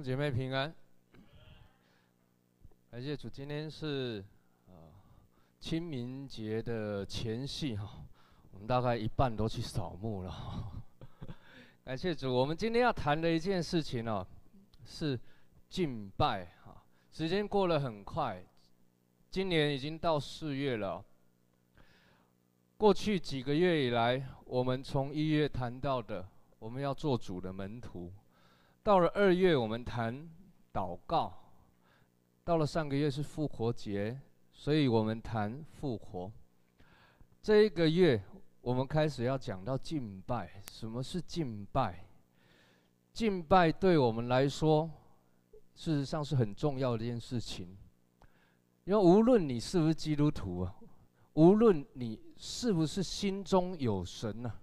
姐妹平安，感谢主，今天是呃清明节的前夕哈，我们大概一半都去扫墓了。感谢主，我们今天要谈的一件事情哦，是敬拜哈。时间过得很快，今年已经到四月了。过去几个月以来，我们从一月谈到的，我们要做主的门徒。到了二月，我们谈祷告；到了上个月是复活节，所以我们谈复活。这一个月，我们开始要讲到敬拜。什么是敬拜？敬拜对我们来说，事实上是很重要的一件事情。因为无论你是不是基督徒啊，无论你是不是心中有神呢、啊？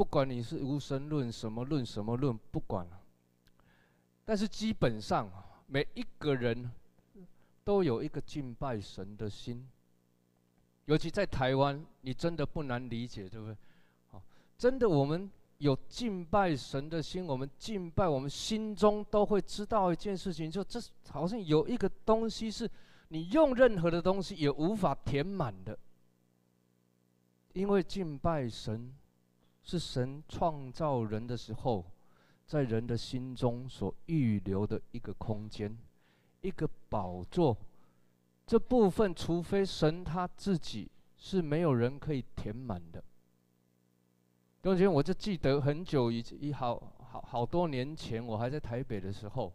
不管你是无神论什么论什么论，不管了。但是基本上，每一个人都有一个敬拜神的心。尤其在台湾，你真的不难理解，对不对？好，真的，我们有敬拜神的心，我们敬拜，我们心中都会知道一件事情，就这好像有一个东西是你用任何的东西也无法填满的，因为敬拜神。是神创造人的时候，在人的心中所预留的一个空间，一个宝座。这部分，除非神他自己，是没有人可以填满的。中间我就记得很久以以好好好多年前，我还在台北的时候，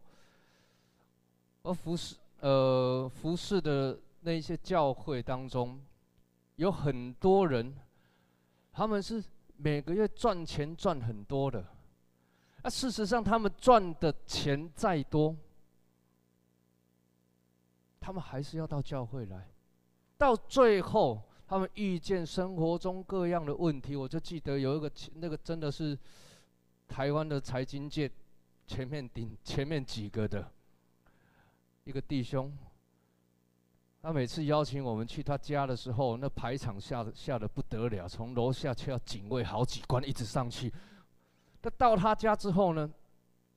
而服侍呃服侍的那些教会当中，有很多人，他们是。每个月赚钱赚很多的，啊，事实上他们赚的钱再多，他们还是要到教会来。到最后，他们遇见生活中各样的问题，我就记得有一个那个真的是台湾的财经界前面顶前面几个的一个弟兄。他每次邀请我们去他家的时候，那排场下的下的不得了，从楼下却要警卫好几关一直上去。他到他家之后呢，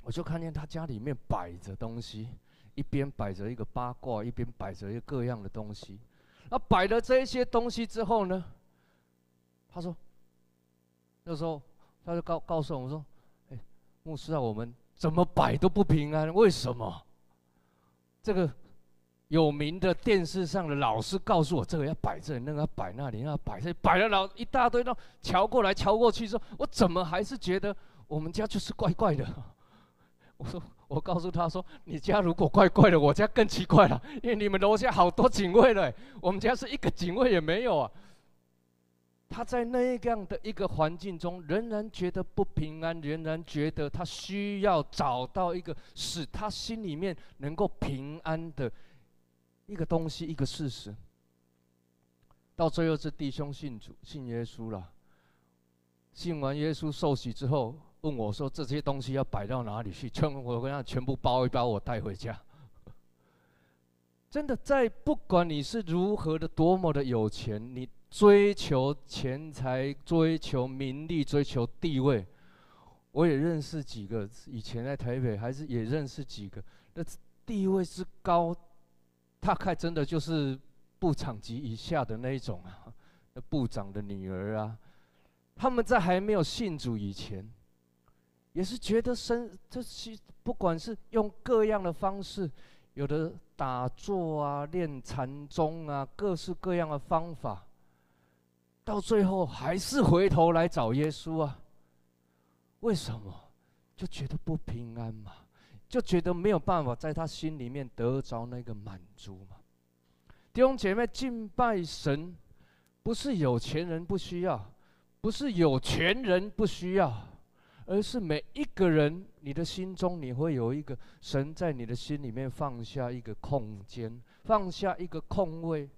我就看见他家里面摆着东西，一边摆着一个八卦，一边摆着一个各样的东西。那摆了这些东西之后呢，他说，那时候他就告告诉我们说：“哎，牧师啊，我们怎么摆都不平安，为什么？这个。”有名的电视上的老师告诉我，这个要摆这里，那个要摆那里，要摆这里，摆了老一大堆，都瞧过来瞧过去，说我怎么还是觉得我们家就是怪怪的？我说，我告诉他说，你家如果怪怪的，我家更奇怪了，因为你们楼下好多警卫了，我们家是一个警卫也没有啊。他在那样的一个环境中，仍然觉得不平安，仍然觉得他需要找到一个使他心里面能够平安的。一个东西，一个事实，到最后这弟兄信主，信耶稣了。信完耶稣受洗之后，问我说：“这些东西要摆到哪里去？”全我跟他全部包一包，我带回家。真的，在不管你是如何的多么的有钱，你追求钱财、追求名利、追求地位，我也认识几个，以前在台北还是也认识几个，那地位之高。大概真的就是部长级以下的那一种啊，部长的女儿啊，他们在还没有信主以前，也是觉得生这些不管是用各样的方式，有的打坐啊、练禅宗啊，各式各样的方法，到最后还是回头来找耶稣啊。为什么？就觉得不平安嘛。就觉得没有办法在他心里面得着那个满足嘛。弟兄姐妹，敬拜神，不是有钱人不需要，不是有权人不需要，而是每一个人，你的心中你会有一个神在你的心里面放下一个空间，放下一个空位，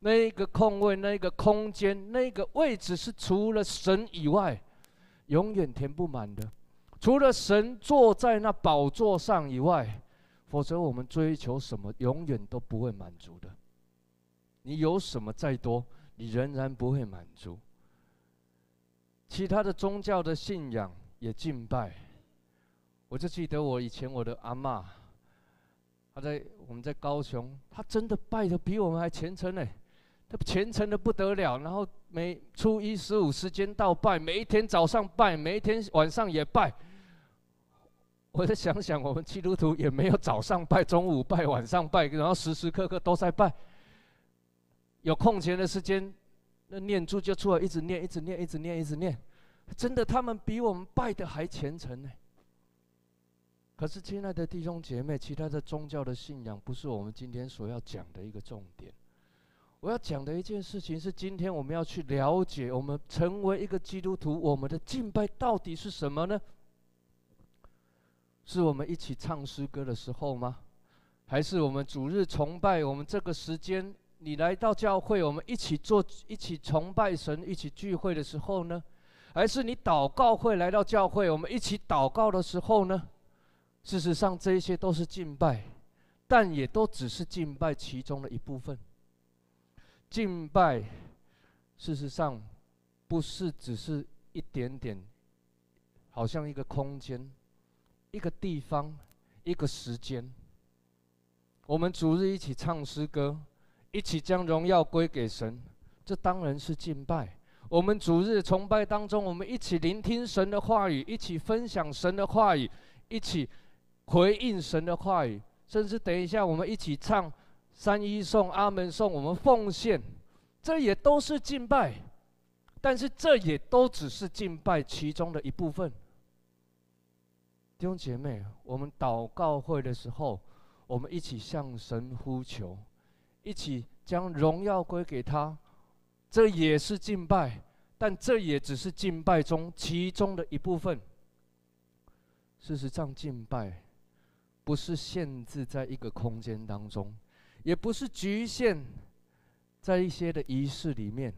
那一个空位，那一个空间，那个位置是除了神以外，永远填不满的。除了神坐在那宝座上以外，否则我们追求什么，永远都不会满足的。你有什么再多，你仍然不会满足。其他的宗教的信仰也敬拜，我就记得我以前我的阿嬷，她在我们在高雄，她真的拜得比我们还虔诚呢，她虔诚的不得了。然后每初一十五时间到拜，每一天早上拜，每一天晚上也拜。我再想想，我们基督徒也没有早上拜、中午拜、晚上拜，然后时时刻刻都在拜。有空闲的时间，那念珠就出来，一直念，一直念，一直念，一直念。真的，他们比我们拜的还虔诚呢。可是，亲爱的弟兄姐妹，其他的宗教的信仰不是我们今天所要讲的一个重点。我要讲的一件事情是，今天我们要去了解，我们成为一个基督徒，我们的敬拜到底是什么呢？是我们一起唱诗歌的时候吗？还是我们主日崇拜？我们这个时间，你来到教会，我们一起做、一起崇拜神、一起聚会的时候呢？还是你祷告会来到教会，我们一起祷告的时候呢？事实上，这些都是敬拜，但也都只是敬拜其中的一部分。敬拜，事实上，不是只是一点点，好像一个空间。一个地方，一个时间，我们主日一起唱诗歌，一起将荣耀归给神，这当然是敬拜。我们主日崇拜当中，我们一起聆听神的话语，一起分享神的话语，一起回应神的话语，甚至等一下我们一起唱三一颂、阿门颂，我们奉献，这也都是敬拜。但是这也都只是敬拜其中的一部分。弟兄姐妹，我们祷告会的时候，我们一起向神呼求，一起将荣耀归给他，这也是敬拜，但这也只是敬拜中其中的一部分。事实上，敬拜不是限制在一个空间当中，也不是局限在一些的仪式里面，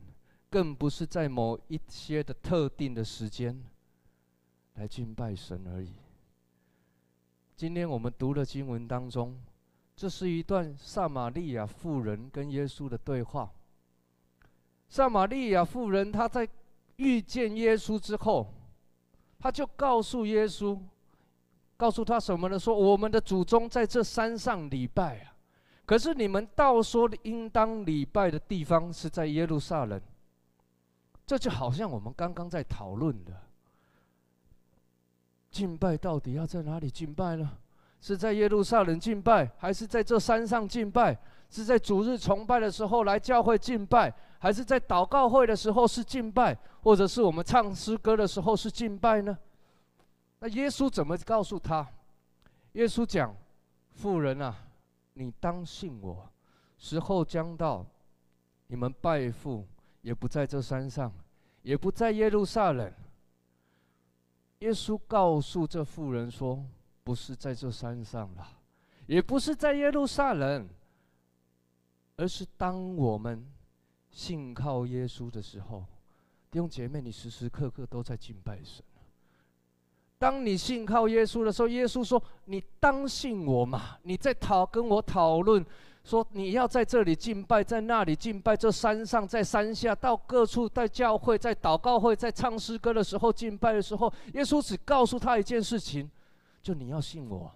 更不是在某一些的特定的时间来敬拜神而已。今天我们读的经文当中，这是一段撒玛利亚妇人跟耶稣的对话。撒玛利亚妇人她在遇见耶稣之后，她就告诉耶稣，告诉他什么呢？说我们的祖宗在这山上礼拜啊，可是你们倒说应当礼拜的地方是在耶路撒冷。这就好像我们刚刚在讨论的。敬拜到底要在哪里敬拜呢？是在耶路撒冷敬拜，还是在这山上敬拜？是在主日崇拜的时候来教会敬拜，还是在祷告会的时候是敬拜，或者是我们唱诗歌的时候是敬拜呢？那耶稣怎么告诉他？耶稣讲：“妇人啊，你当信我，时候将到，你们拜父也不在这山上，也不在耶路撒冷。”耶稣告诉这妇人说：“不是在这山上了，也不是在耶路撒冷，而是当我们信靠耶稣的时候，弟兄姐妹，你时时刻刻都在敬拜神。当你信靠耶稣的时候，耶稣说：‘你当信我嘛。’你在讨跟我讨论。”说你要在这里敬拜，在那里敬拜，这山上，在山下，到各处，在教会，在祷告会，在唱诗歌的时候敬拜的时候，耶稣只告诉他一件事情，就你要信我。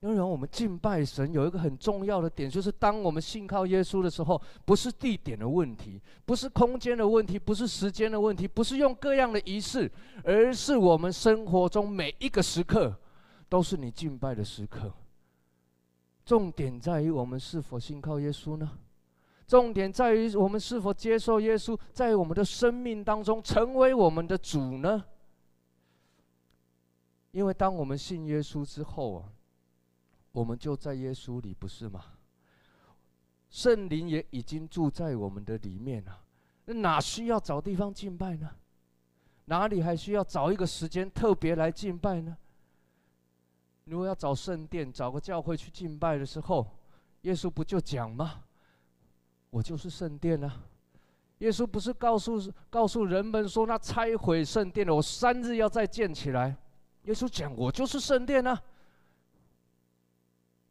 因为我们敬拜神有一个很重要的点，就是当我们信靠耶稣的时候，不是地点的问题，不是空间的问题，不是时间的问题，不是用各样的仪式，而是我们生活中每一个时刻，都是你敬拜的时刻。重点在于我们是否信靠耶稣呢？重点在于我们是否接受耶稣在我们的生命当中成为我们的主呢？因为当我们信耶稣之后啊，我们就在耶稣里，不是吗？圣灵也已经住在我们的里面了，那哪需要找地方敬拜呢？哪里还需要找一个时间特别来敬拜呢？如果要找圣殿，找个教会去敬拜的时候，耶稣不就讲吗？我就是圣殿啊！耶稣不是告诉告诉人们说，那拆毁圣殿了，我三日要再建起来。耶稣讲，我就是圣殿啊！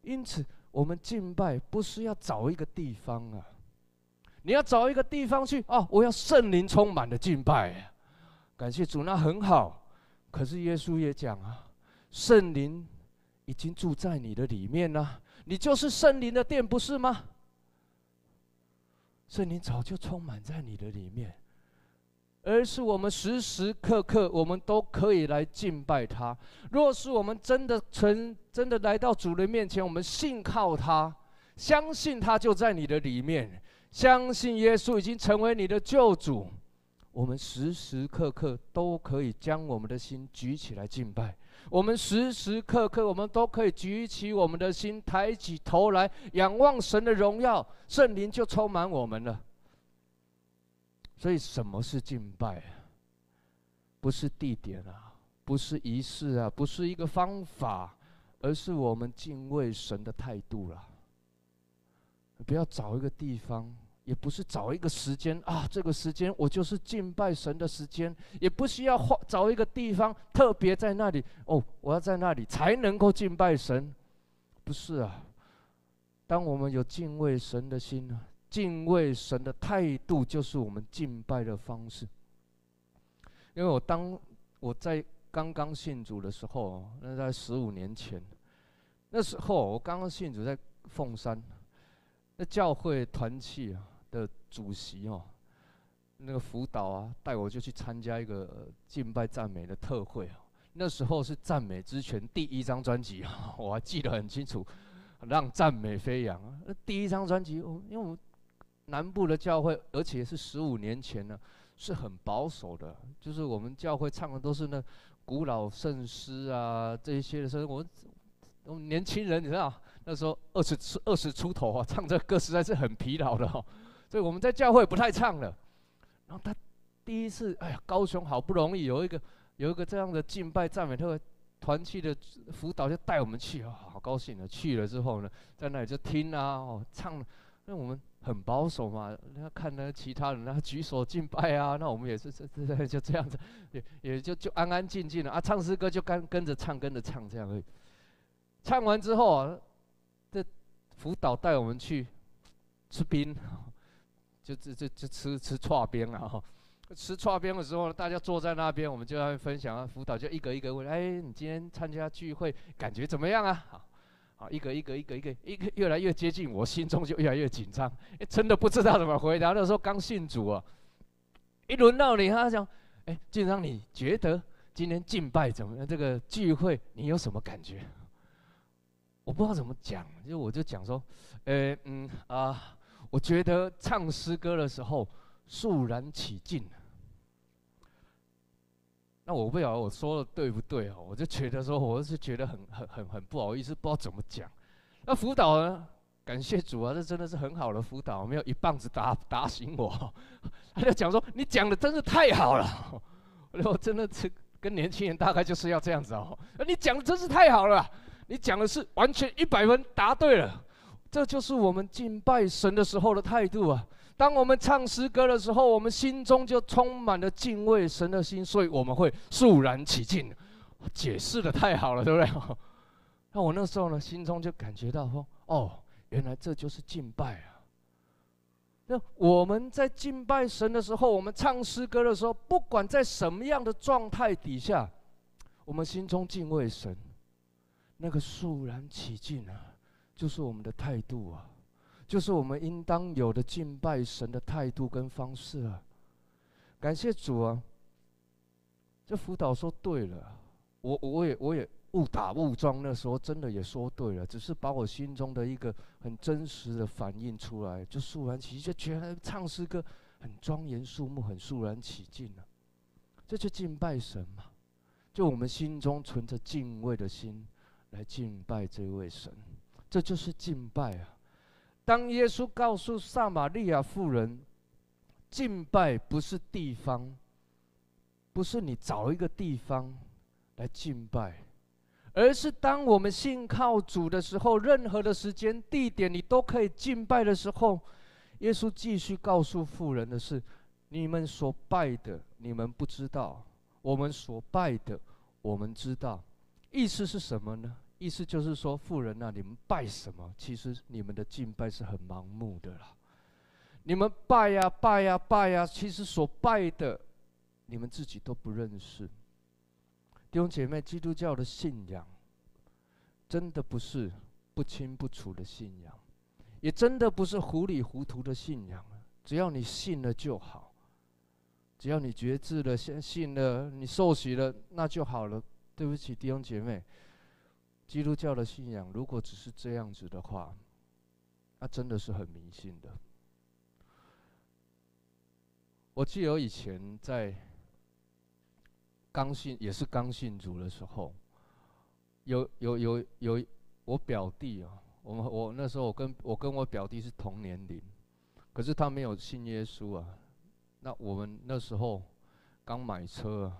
因此，我们敬拜不是要找一个地方啊，你要找一个地方去哦，我要圣灵充满的敬拜。感谢主，那很好。可是耶稣也讲啊。圣灵已经住在你的里面了，你就是圣灵的殿，不是吗？圣灵早就充满在你的里面，而是我们时时刻刻我们都可以来敬拜他。若是我们真的曾真的来到主的面前，我们信靠他，相信他就在你的里面，相信耶稣已经成为你的救主，我们时时刻刻都可以将我们的心举起来敬拜。我们时时刻刻，我们都可以举起我们的心，抬起头来仰望神的荣耀，圣灵就充满我们了。所以，什么是敬拜？不是地点啊，不是仪式啊，不是一个方法，而是我们敬畏神的态度了。不要找一个地方。也不是找一个时间啊，这个时间我就是敬拜神的时间，也不需要花找一个地方特别在那里哦，我要在那里才能够敬拜神，不是啊。当我们有敬畏神的心呢，敬畏神的态度就是我们敬拜的方式。因为我当我在刚刚信主的时候，那在十五年前，那时候我刚刚信主在凤山，那教会团契啊。的主席哦，那个辅导啊，带我就去参加一个敬拜赞美的特会啊。那时候是赞美之泉第一张专辑啊，我还记得很清楚，让赞美飞扬。那第一张专辑，因为我们南部的教会，而且是十五年前呢，是很保守的，就是我们教会唱的都是那古老圣诗啊，这些的时候，我们我们年轻人你知道，那时候二十出二十出头啊，唱这歌实在是很疲劳的哦。所以我们在教会不太唱了，然后他第一次，哎呀，高雄好不容易有一个有一个这样的敬拜赞美特会团契的辅导，就带我们去，哦，好高兴的。去了之后呢，在那里就听啊，哦，唱，因为我们很保守嘛，那看那其他人，他举手敬拜啊，那我们也是这这就这样子，也也就就安安静静的啊，唱诗歌就跟跟着唱，跟着唱这样而已。唱完之后啊，这辅导带我们去吃冰。就就就就吃吃串边啊！哈，吃串边的时候，大家坐在那边，我们就要分享啊。辅导就一个一个问：哎，你今天参加聚会感觉怎么样啊？好，好，一个一个一个一个一个越来越接近，我心中就越来越紧张，真的不知道怎么回答。那时候刚信主啊，一轮到你，他讲：哎，进章，你觉得今天敬拜怎么样？这个聚会你有什么感觉？我不知道怎么讲，就我就讲说：呃，嗯啊。我觉得唱诗歌的时候肃然起敬。那我不晓得我说的对不对哦？我就觉得说，我是觉得很很很很不好意思，不知道怎么讲。那辅导呢？感谢主啊，这真的是很好的辅导，没有一棒子打打醒我。他就讲说：“你讲的真是太好了。”我真的是跟年轻人大概就是要这样子哦。你讲的真是太好了，你讲的是完全一百分答对了。这就是我们敬拜神的时候的态度啊！当我们唱诗歌的时候，我们心中就充满了敬畏神的心，所以我们会肃然起敬。解释得太好了，对不对？那我那时候呢，心中就感觉到说：哦，原来这就是敬拜啊！那我们在敬拜神的时候，我们唱诗歌的时候，不管在什么样的状态底下，我们心中敬畏神，那个肃然起敬啊！就是我们的态度啊，就是我们应当有的敬拜神的态度跟方式啊。感谢主啊！这辅导说对了，我我也我也误打误撞，那时候真的也说对了，只是把我心中的一个很真实的反映出来，就肃然起，就觉得唱诗歌很庄严肃穆，很肃然起敬了。这就敬拜神嘛，就我们心中存着敬畏的心来敬拜这位神。这就是敬拜啊！当耶稣告诉撒玛利亚妇人，敬拜不是地方，不是你找一个地方来敬拜，而是当我们信靠主的时候，任何的时间、地点你都可以敬拜的时候，耶稣继续告诉妇人的是：你们所拜的，你们不知道；我们所拜的，我们知道。意思是什么呢？意思就是说，富人啊，你们拜什么？其实你们的敬拜是很盲目的啦。你们拜呀拜呀拜呀，其实所拜的，你们自己都不认识。弟兄姐妹，基督教的信仰真的不是不清不楚的信仰，也真的不是糊里糊涂的信仰。只要你信了就好，只要你觉知了、先信了、你受洗了，那就好了。对不起，弟兄姐妹，基督教的信仰如果只是这样子的话，那真的是很迷信的。我记得我以前在刚信，也是刚信主的时候，有有有有我表弟啊，我们我那时候我跟我跟我表弟是同年龄，可是他没有信耶稣啊。那我们那时候刚买车，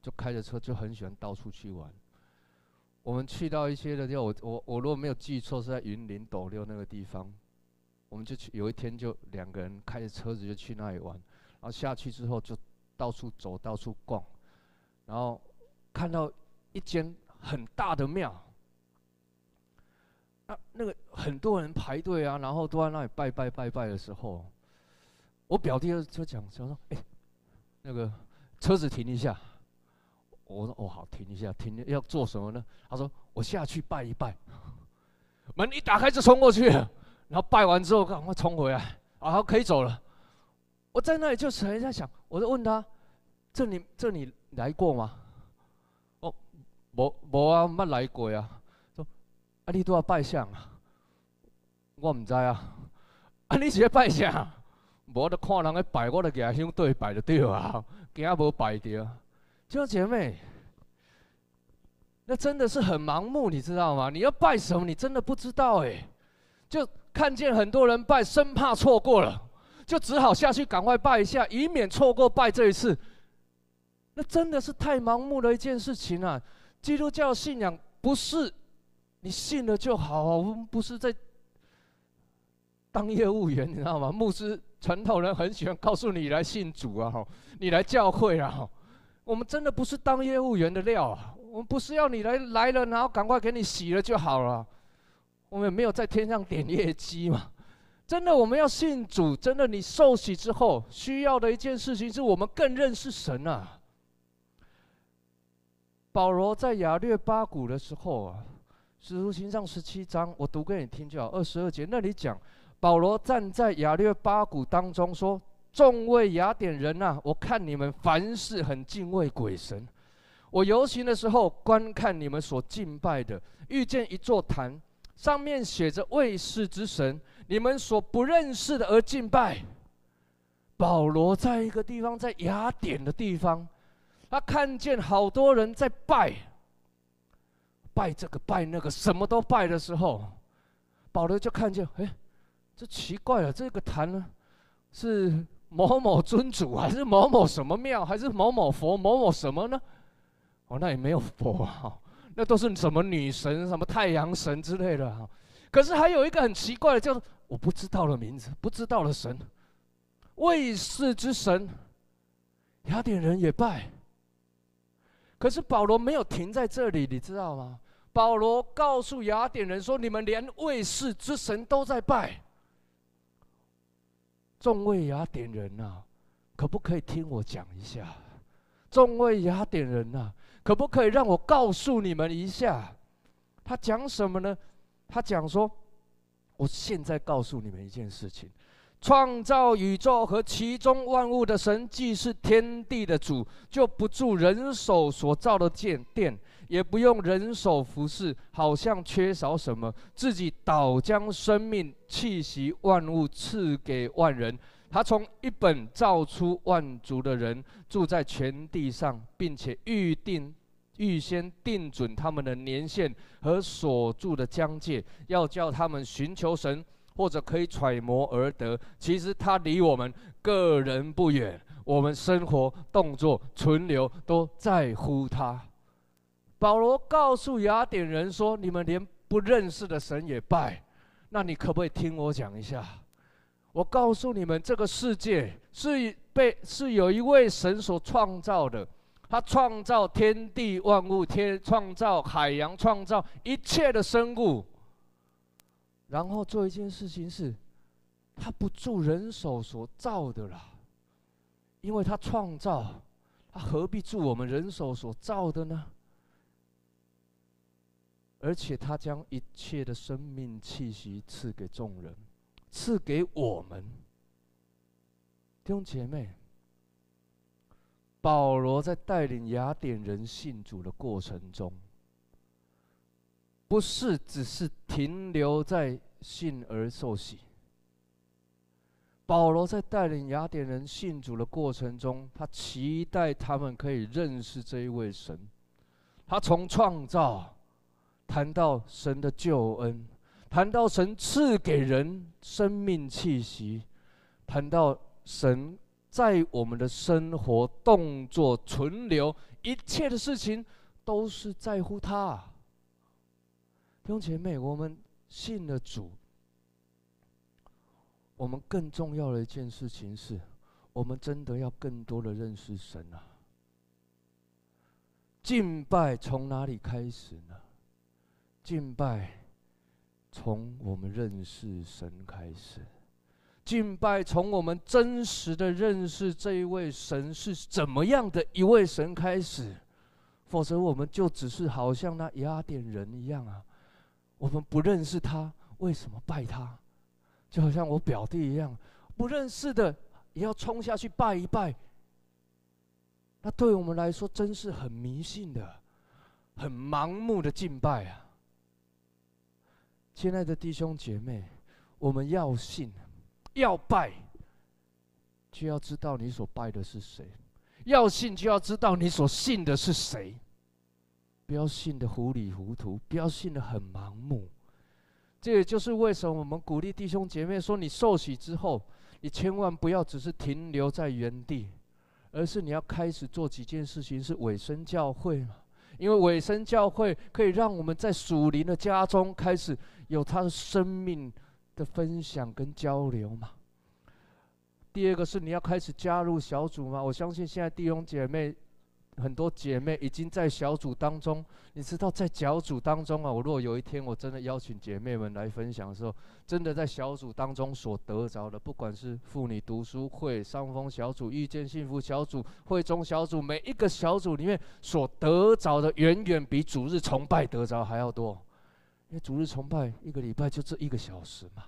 就开着车就很喜欢到处去玩。我们去到一些的地方，我我我如果没有记错是在云林斗六那个地方，我们就去有一天就两个人开着车子就去那里玩。然后下去之后就到处走，到处逛，然后看到一间很大的庙，那那个很多人排队啊，然后都在那里拜拜拜拜的时候，我表弟就就讲说：“哎，那个车子停一下。”我说：“哦，好，停一下，停要做什么呢？”他说：“我下去拜一拜。”门一打开就冲过去，然后拜完之后赶快冲回来，啊，可以走了。我在那里就还在想，我就问他：“这里这里来过吗？”哦，无无啊，没来过啊。说：“啊，你都要拜相啊？”我唔知啊。啊，你是要拜相？无得看人家拜，我就给他向对拜就对啊。惊无拜到，弟兄姐妹，那真的是很盲目，你知道吗？你要拜什么，你真的不知道哎。就看见很多人拜，生怕错过了。就只好下去赶快拜一下，以免错过拜这一次。那真的是太盲目的一件事情啊！基督教信仰不是你信了就好啊，我们不是在当业务员，你知道吗？牧师、传道人很喜欢告诉你来信主啊，你来教会啊。我们真的不是当业务员的料啊！我们不是要你来来了，然后赶快给你洗了就好了。我们没有在天上点业绩嘛。真的，我们要信主。真的，你受洗之后，需要的一件事情是我们更认识神啊。保罗在雅略巴谷的时候啊，《使徒行上》十七章，我读给你听就好。二十二节那里讲，保罗站在雅略巴谷当中说：“众位雅典人啊，我看你们凡事很敬畏鬼神。我游行的时候，观看你们所敬拜的，遇见一座坛，上面写着卫士之神。”你们所不认识的而敬拜，保罗在一个地方，在雅典的地方，他看见好多人在拜，拜这个拜那个，什么都拜的时候，保罗就看见，哎，这奇怪了，这个坛呢，是某某尊主，还是某某什么庙，还是某某佛，某某什么呢？哦，那也没有佛啊，那都是什么女神、什么太阳神之类的哈。可是还有一个很奇怪的，叫做。我不知道的名字，不知道的神，卫士之神，雅典人也拜。可是保罗没有停在这里，你知道吗？保罗告诉雅典人说：“你们连卫士之神都在拜。”众位雅典人呐、啊，可不可以听我讲一下？众位雅典人呐、啊，可不可以让我告诉你们一下？他讲什么呢？他讲说。我现在告诉你们一件事情：创造宇宙和其中万物的神，既是天地的主，就不住人手所造的殿殿，也不用人手服侍，好像缺少什么，自己倒将生命气息万物赐给万人。他从一本造出万族的人，住在全地上，并且预定。预先定准他们的年限和所住的疆界，要叫他们寻求神，或者可以揣摩而得。其实他离我们个人不远，我们生活、动作、存留都在乎他。保罗告诉雅典人说：“你们连不认识的神也拜，那你可不可以听我讲一下？我告诉你们，这个世界是被是有一位神所创造的。”他创造天地万物，天创造海洋，创造一切的生物。然后做一件事情是，他不住人手所造的了，因为他创造，他何必住我们人手所造的呢？而且他将一切的生命气息赐给众人，赐给我们弟兄姐妹。保罗在带领雅典人信主的过程中，不是只是停留在信而受洗。保罗在带领雅典人信主的过程中，他期待他们可以认识这一位神。他从创造谈到神的救恩，谈到神赐给人生命气息，谈到神在我们的生活、动作、存留一切的事情，都是在乎他。弟兄姐妹，我们信了主。我们更重要的一件事情是，我们真的要更多的认识神啊！敬拜从哪里开始呢？敬拜从我们认识神开始，敬拜从我们真实的认识这一位神是怎么样的一位神开始，否则我们就只是好像那雅典人一样啊！我们不认识他，为什么拜他？就好像我表弟一样，不认识的也要冲下去拜一拜。那对我们来说，真是很迷信的、很盲目的敬拜啊！亲爱的弟兄姐妹，我们要信、要拜，就要知道你所拜的是谁；要信，就要知道你所信的是谁。不要信得糊里糊涂，不要信得很盲目。这也就是为什么我们鼓励弟兄姐妹说：你受洗之后，你千万不要只是停留在原地，而是你要开始做几件事情，是委身教会嘛？因为尾声教会可以让我们在属灵的家中开始有他的生命的分享跟交流嘛。第二个是你要开始加入小组嘛？我相信现在弟兄姐妹。很多姐妹已经在小组当中，你知道，在小组当中啊，我如果有一天我真的邀请姐妹们来分享的时候，真的在小组当中所得着的，不管是妇女读书会、上峰小组、遇见幸福小组、会中小组，每一个小组里面所得着的，远远比主日崇拜得着还要多。因为主日崇拜一个礼拜就这一个小时嘛，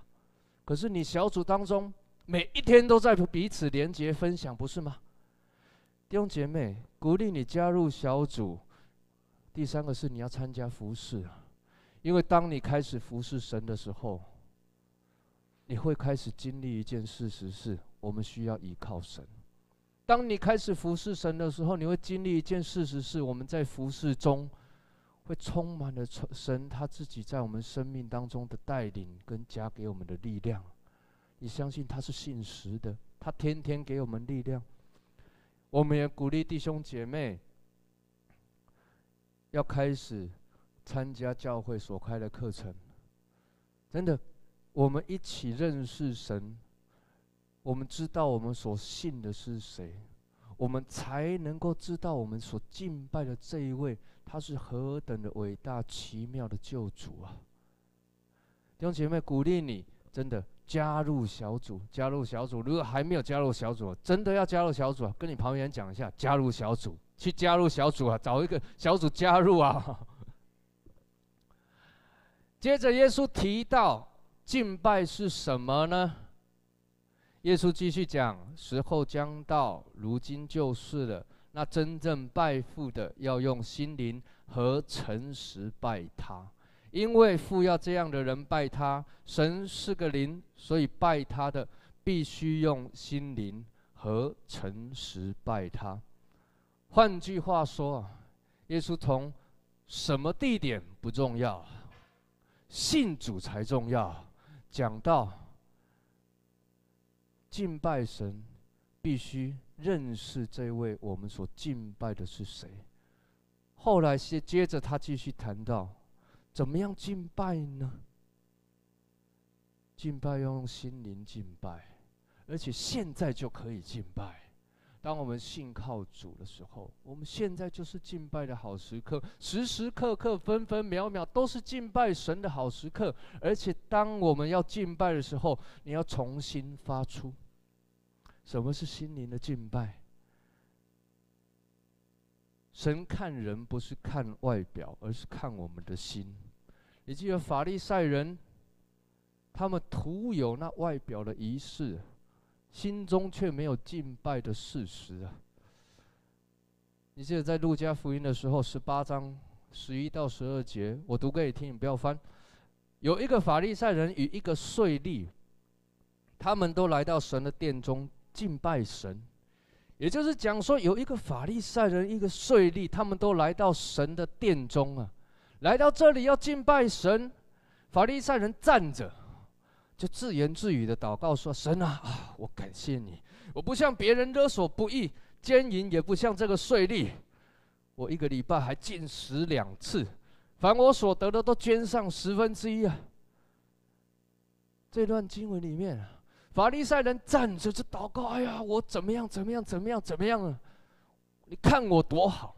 可是你小组当中每一天都在彼此连接分享，不是吗？弟兄姐妹，鼓励你加入小组。第三个是你要参加服侍，因为当你开始服侍神的时候，你会开始经历一件事实是：我们需要依靠神。当你开始服侍神的时候，你会经历一件事实是：我们在服侍中会充满了神他自己在我们生命当中的带领跟加给我们的力量。你相信他是信实的，他天天给我们力量。我们也鼓励弟兄姐妹要开始参加教会所开的课程。真的，我们一起认识神，我们知道我们所信的是谁，我们才能够知道我们所敬拜的这一位，他是何等的伟大奇妙的救主啊！弟兄姐妹，鼓励你，真的。加入小组，加入小组。如果还没有加入小组，真的要加入小组啊！跟你旁边人讲一下，加入小组，去加入小组啊！找一个小组加入啊！接着，耶稣提到敬拜是什么呢？耶稣继续讲：时候将到，如今就是了。那真正拜父的，要用心灵和诚实拜他。因为父要这样的人拜他，神是个灵，所以拜他的必须用心灵和诚实拜他。换句话说，耶稣从什么地点不重要，信主才重要。讲到敬拜神，必须认识这位我们所敬拜的是谁。后来接接着他继续谈到。怎么样敬拜呢？敬拜要用心灵敬拜，而且现在就可以敬拜。当我们信靠主的时候，我们现在就是敬拜的好时刻，时时刻刻、分分秒秒都是敬拜神的好时刻。而且，当我们要敬拜的时候，你要重新发出。什么是心灵的敬拜？神看人不是看外表，而是看我们的心。你记得法利赛人，他们徒有那外表的仪式，心中却没有敬拜的事实啊。你记得在路加福音的时候，十八章十一到十二节，我读给你听，你不要翻。有一个法利赛人与一个税吏，他们都来到神的殿中敬拜神。也就是讲说，有一个法利赛人，一个税吏，他们都来到神的殿中啊，来到这里要敬拜神。法利赛人站着，就自言自语的祷告说：“神啊，啊，我感谢你，我不像别人勒索不义。”奸淫也不像这个税吏，我一个礼拜还禁食两次，凡我所得的都捐上十分之一啊。这段经文里面，法利赛人站着就祷告：“哎呀，我怎么样？怎么样？怎么样？怎么样啊？你看我多好，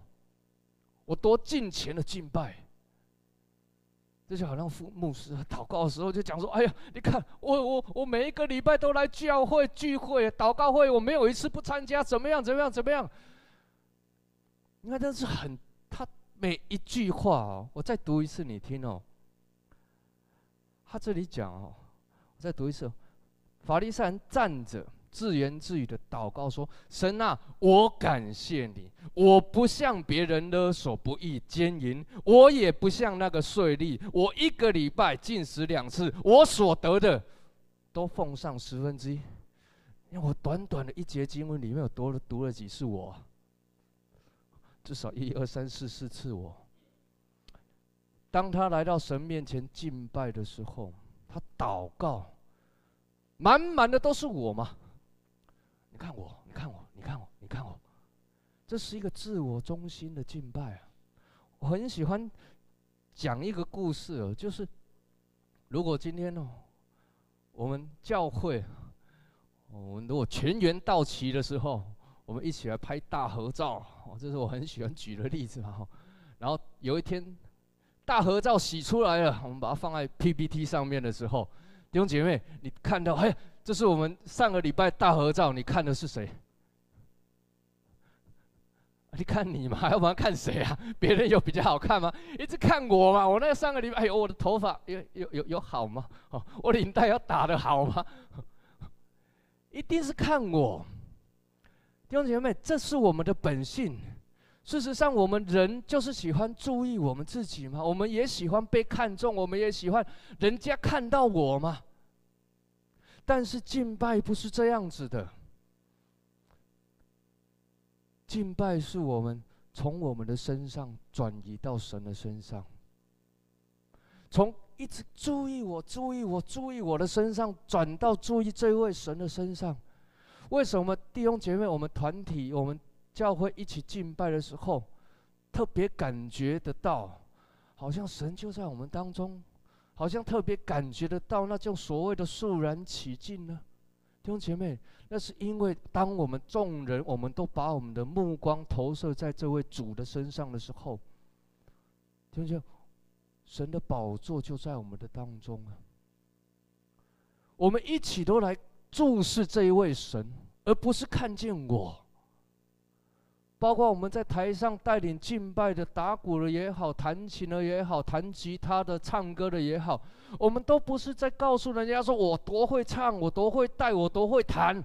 我多敬虔的敬拜。”这就好像父牧师祷告的时候就讲说：“哎呀，你看我我我每一个礼拜都来教会聚会祷告会，我没有一次不参加，怎么样怎么样怎么样？你看，这是很他每一句话哦，我再读一次你听哦。他这里讲哦，我再读一次，法利赛人站着。”自言自语的祷告说：“神啊，我感谢你，我不向别人勒索不义奸淫，我也不像那个税吏，我一个礼拜禁食两次，我所得的都奉上十分之一。因为我短短的一节经文里面有多了读了几次我，至少一二三四四次我。当他来到神面前敬拜的时候，他祷告，满满的都是我嘛。”你看我，你看我，你看我，你看我，这是一个自我中心的敬拜啊！我很喜欢讲一个故事哦，就是如果今天哦，我们教会，我们如果全员到齐的时候，我们一起来拍大合照哦，这是我很喜欢举的例子哈。然后有一天，大合照洗出来了，我们把它放在 PPT 上面的时候，弟兄姐妹，你看到哎？这是我们上个礼拜大合照，你看的是谁？你看你嘛，要不然看谁啊？别人有比较好看吗？一直看我嘛。我那个上个礼拜，哎呦，我的头发有有有有好吗？哦，我领带要打得好吗？一定是看我。弟兄姐妹，这是我们的本性。事实上，我们人就是喜欢注意我们自己嘛。我们也喜欢被看重，我们也喜欢人家看到我嘛。但是敬拜不是这样子的，敬拜是我们从我们的身上转移到神的身上，从一直注意我、注意我、注意我的身上，转到注意这位神的身上。为什么弟兄姐妹，我们团体、我们教会一起敬拜的时候，特别感觉得到，好像神就在我们当中。好像特别感觉得到那种所谓的肃然起敬呢，弟兄姐妹，那是因为当我们众人我们都把我们的目光投射在这位主的身上的时候，听见神的宝座就在我们的当中啊，我们一起都来注视这一位神，而不是看见我。包括我们在台上带领敬拜的打鼓的也好，弹琴的也好，弹吉他的、唱歌的也好，我们都不是在告诉人家说我多会唱，我多会带，我多会弹，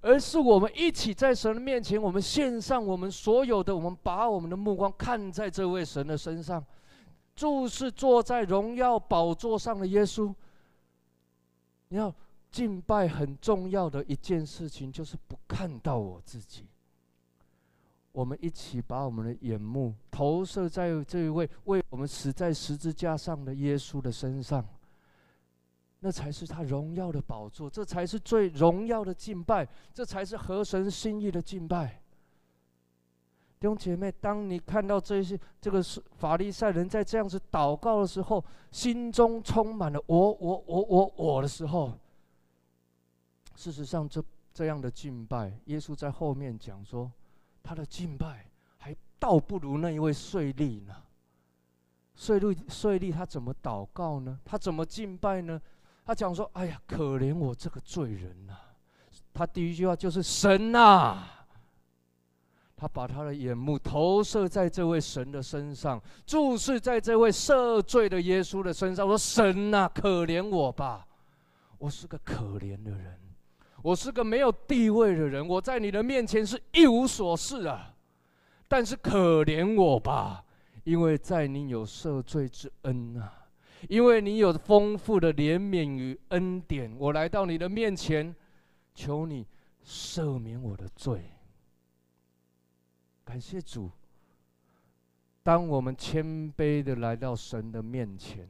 而是我们一起在神的面前，我们献上我们所有的，我们把我们的目光看在这位神的身上，注视坐在荣耀宝座上的耶稣。你要敬拜很重要的一件事情，就是不看到我自己。我们一起把我们的眼目投射在这一位为我们死在十字架上的耶稣的身上，那才是他荣耀的宝座，这才是最荣耀的敬拜，这才是合神心意的敬拜。弟兄姐妹，当你看到这些这个是法利赛人在这样子祷告的时候，心中充满了我我我我我的时候，事实上这这样的敬拜，耶稣在后面讲说。他的敬拜还倒不如那一位税吏呢。税吏税吏他怎么祷告呢？他怎么敬拜呢？他讲说：“哎呀，可怜我这个罪人呐！”他第一句话就是“神呐”。他他把他的眼目投射在这位神的身上，注视在这位赦罪的耶稣的身上，说：“神呐，可怜我吧！我是个可怜的人，我是个没有地位的人，我在你的面前是一无所事啊！但是可怜我吧，因为在你有赦罪之恩啊。”因为你有丰富的怜悯与恩典，我来到你的面前，求你赦免我的罪。感谢主。当我们谦卑的来到神的面前，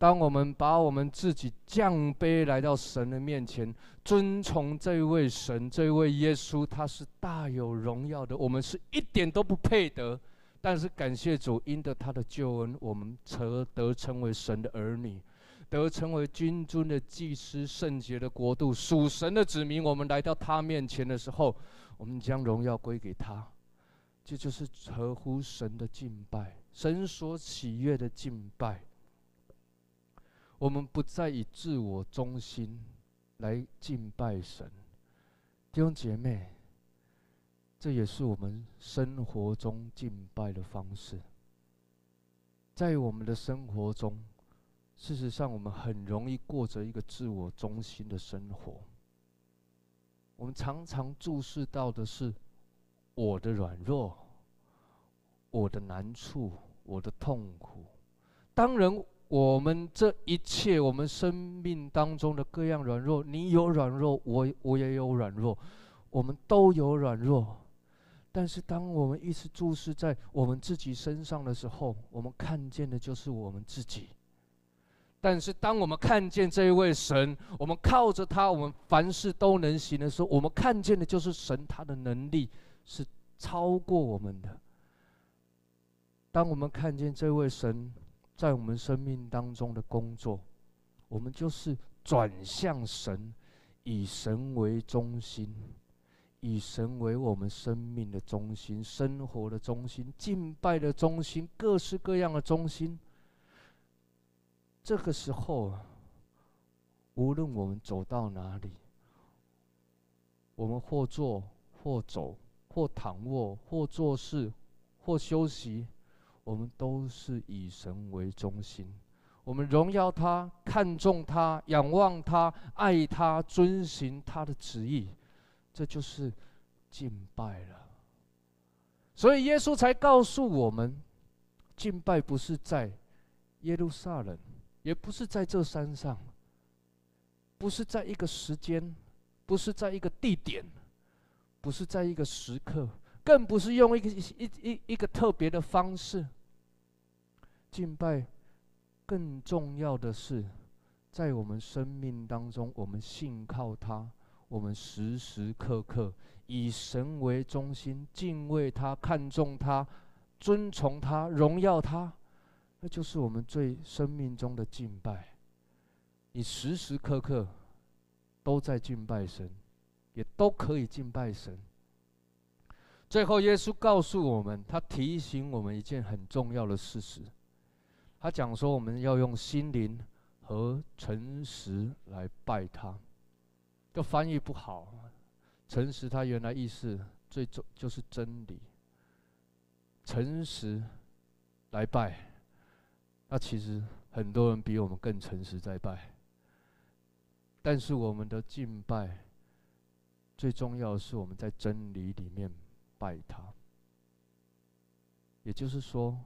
当我们把我们自己降卑来到神的面前，尊崇这位神，这位耶稣，他是大有荣耀的，我们是一点都不配得。但是感谢主，因着他的救恩，我们得得称为神的儿女，得称为君尊的祭司、圣洁的国度、属神的子民。我们来到他面前的时候，我们将荣耀归给他，这就是合乎神的敬拜，神所喜悦的敬拜。我们不再以自我中心来敬拜神，弟兄姐妹。这也是我们生活中敬拜的方式。在我们的生活中，事实上，我们很容易过着一个自我中心的生活。我们常常注视到的是我的软弱、我的难处、我的痛苦。当人，我们这一切，我们生命当中的各样软弱，你有软弱，我我也有软弱，我们都有软弱。但是，当我们一直注视在我们自己身上的时候，我们看见的就是我们自己。但是，当我们看见这一位神，我们靠着他，我们凡事都能行的时候，我们看见的就是神他的能力是超过我们的。当我们看见这位神在我们生命当中的工作，我们就是转向神，以神为中心。以神为我们生命的中心、生活的中心、敬拜的中心、各式各样的中心。这个时候，无论我们走到哪里，我们或坐或走，或躺卧或做事或休息，我们都是以神为中心。我们荣耀他，看重他，仰望他，爱他，遵行他的旨意。这就是敬拜了，所以耶稣才告诉我们，敬拜不是在耶路撒冷，也不是在这山上，不是在一个时间，不是在一个地点，不是在一个时刻，更不是用一个一一一个特别的方式。敬拜更重要的是，在我们生命当中，我们信靠他。我们时时刻刻以神为中心，敬畏他，看重他，尊崇他，荣耀他，那就是我们最生命中的敬拜。你时时刻刻都在敬拜神，也都可以敬拜神。最后，耶稣告诉我们，他提醒我们一件很重要的事实。他讲说，我们要用心灵和诚实来拜他。这翻译不好，诚实，它原来意思最重就是真理。诚实来拜，那其实很多人比我们更诚实在拜。但是我们的敬拜，最重要是我们在真理里面拜他。也就是说，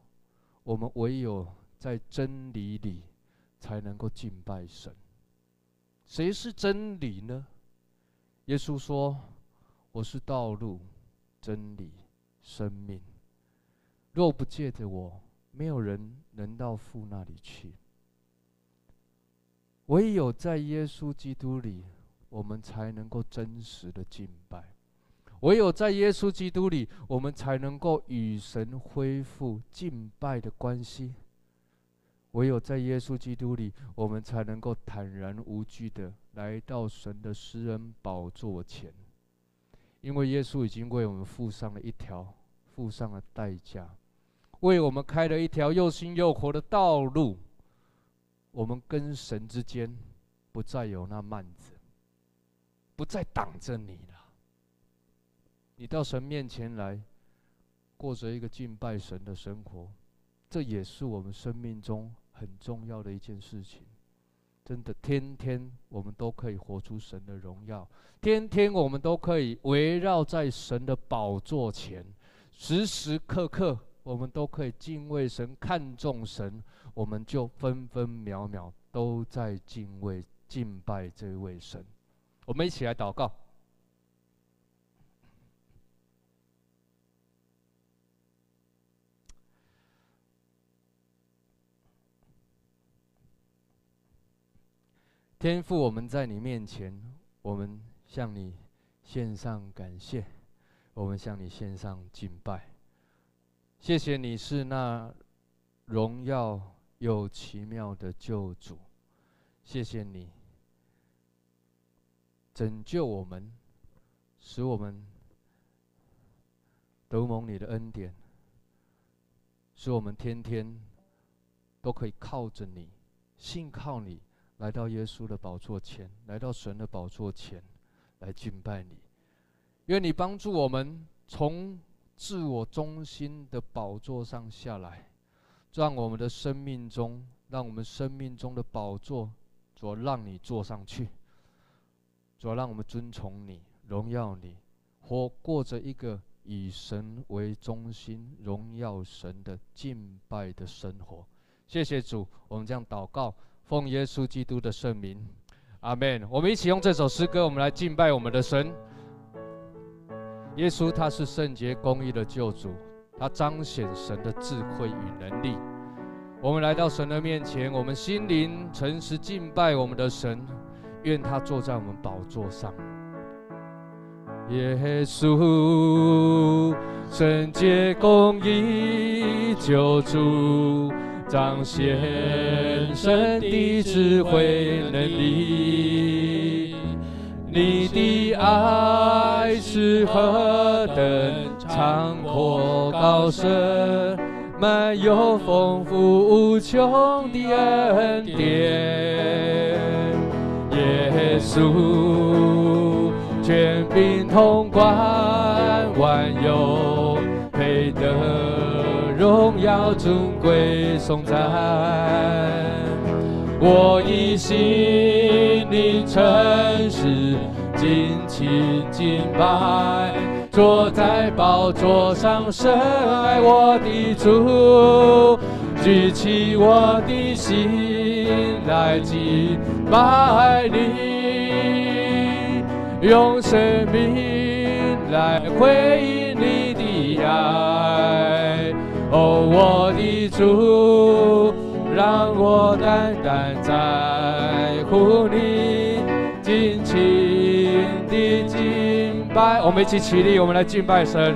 我们唯有在真理里，才能够敬拜神。谁是真理呢？耶稣说：“我是道路、真理、生命。若不借着我，没有人能到父那里去。唯有在耶稣基督里，我们才能够真实的敬拜；唯有在耶稣基督里，我们才能够与神恢复敬拜的关系。”唯有在耶稣基督里，我们才能够坦然无惧的来到神的施恩宝座前，因为耶稣已经为我们付上了一条，付上了代价，为我们开了一条又新又活的道路。我们跟神之间不再有那幔子，不再挡着你了。你到神面前来，过着一个敬拜神的生活，这也是我们生命中很重要的一件事情。真的，天天我们都可以活出神的荣耀，天天我们都可以围绕在神的宝座前，时时刻刻我们都可以敬畏神、看重神，我们就分分秒秒都在敬畏、敬拜这位神。我们一起来祷告。天父，我们在你面前，我们向你献上感谢，我们向你献上敬拜。谢谢你是那荣耀又奇妙的救主，谢谢你拯救我们，使我们得蒙你的恩典，使我们天天都可以靠着你，信靠你。来到耶稣的宝座前，来到神的宝座前，来敬拜你。愿你帮助我们从自我中心的宝座上下来，让我们的生命中，让我们生命中的宝座，主让你坐上去。主让我们尊崇你，荣耀你，活过着一个以神为中心、荣耀神的敬拜的生活。谢谢主，我们这样祷告。奉耶稣基督的圣名，阿门。我们一起用这首诗歌，我们来敬拜我们的神。耶稣他是圣洁公义的救主，他彰显神的智慧与能力。我们来到神的面前，我们心灵诚实敬拜我们的神，愿他坐在我们宝座上。耶稣，圣洁公义救主。彰显神的智慧能力，你的爱是何等长阔高深，满有丰富无穷的恩典。耶稣，权柄统管万有，荣耀尊贵颂赞，我以心灵诚实尽情敬拜，坐在宝座上深爱我的主，举起我的心来敬拜你，用生命来回应你的爱。哦，我的主，让我单单在乎你，尽情的敬拜。我们一起起立，我们来敬拜神。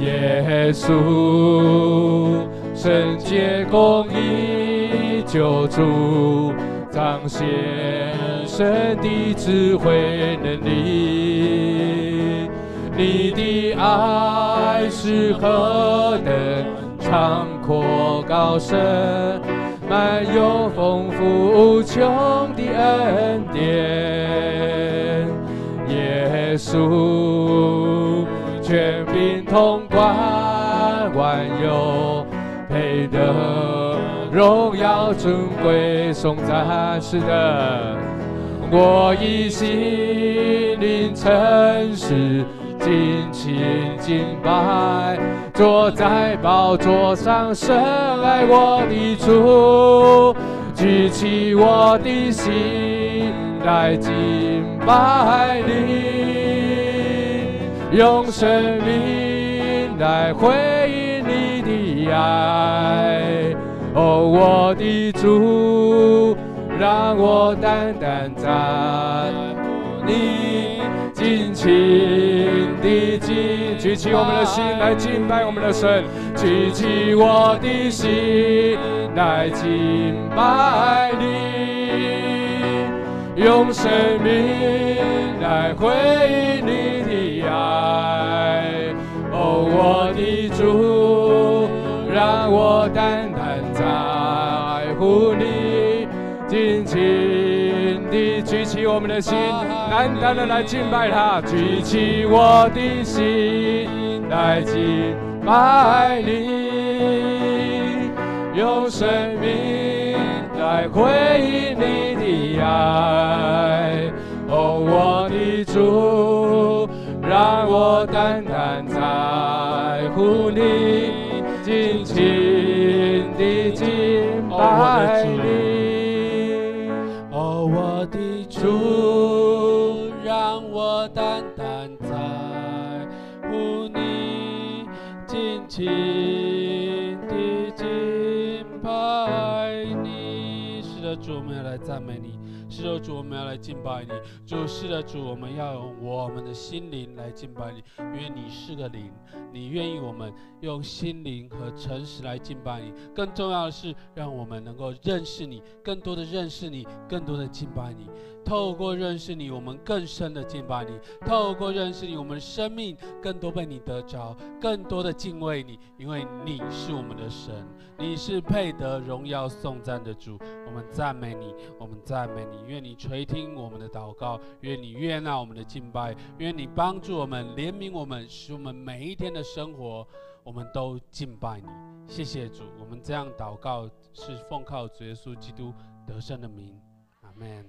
耶稣，圣洁公义救主，彰显神的智慧能力。你的爱是何等长阔高深，满有丰富无穷的恩典。耶稣，权柄统管万有，配得荣耀尊贵颂赞。是的，我以心灵诚实。尽情敬拜，坐在宝座上，深爱我的主，举起我的心来敬拜你，用生命来回应你的爱。哦，我的主，让我单单在乎你。尽情的敬，举起我们的心来敬拜我们的神，举起我的心来敬拜你，用生命来回应你的爱。哦，我的主，让我单单在乎你，尽情我。们的心，单单的来敬拜他，举起我的心来敬拜你，用生命来回应你的爱。哦，我的主，让我单单在乎你，尽情的敬拜你。我的主，让我单单在乎你，尽情主，我们要来敬拜你。主，是的，主，我们要用我们的心灵来敬拜你，因为你是个灵，你愿意我们用心灵和诚实来敬拜你。更重要的是，让我们能够认识你，更多的认识你，更多的敬拜你。透过认识你，我们更深的敬拜你；透过认识你，我们生命更多被你得着，更多的敬畏你，因为你是我们的神，你是配得荣耀颂赞的主。我们赞美你，我们赞美你。愿你垂听我们的祷告，愿你悦纳我们的敬拜，愿你帮助我们、怜悯我们，使我们每一天的生活，我们都敬拜你。谢谢主，我们这样祷告是奉靠主耶稣基督得胜的名。阿门。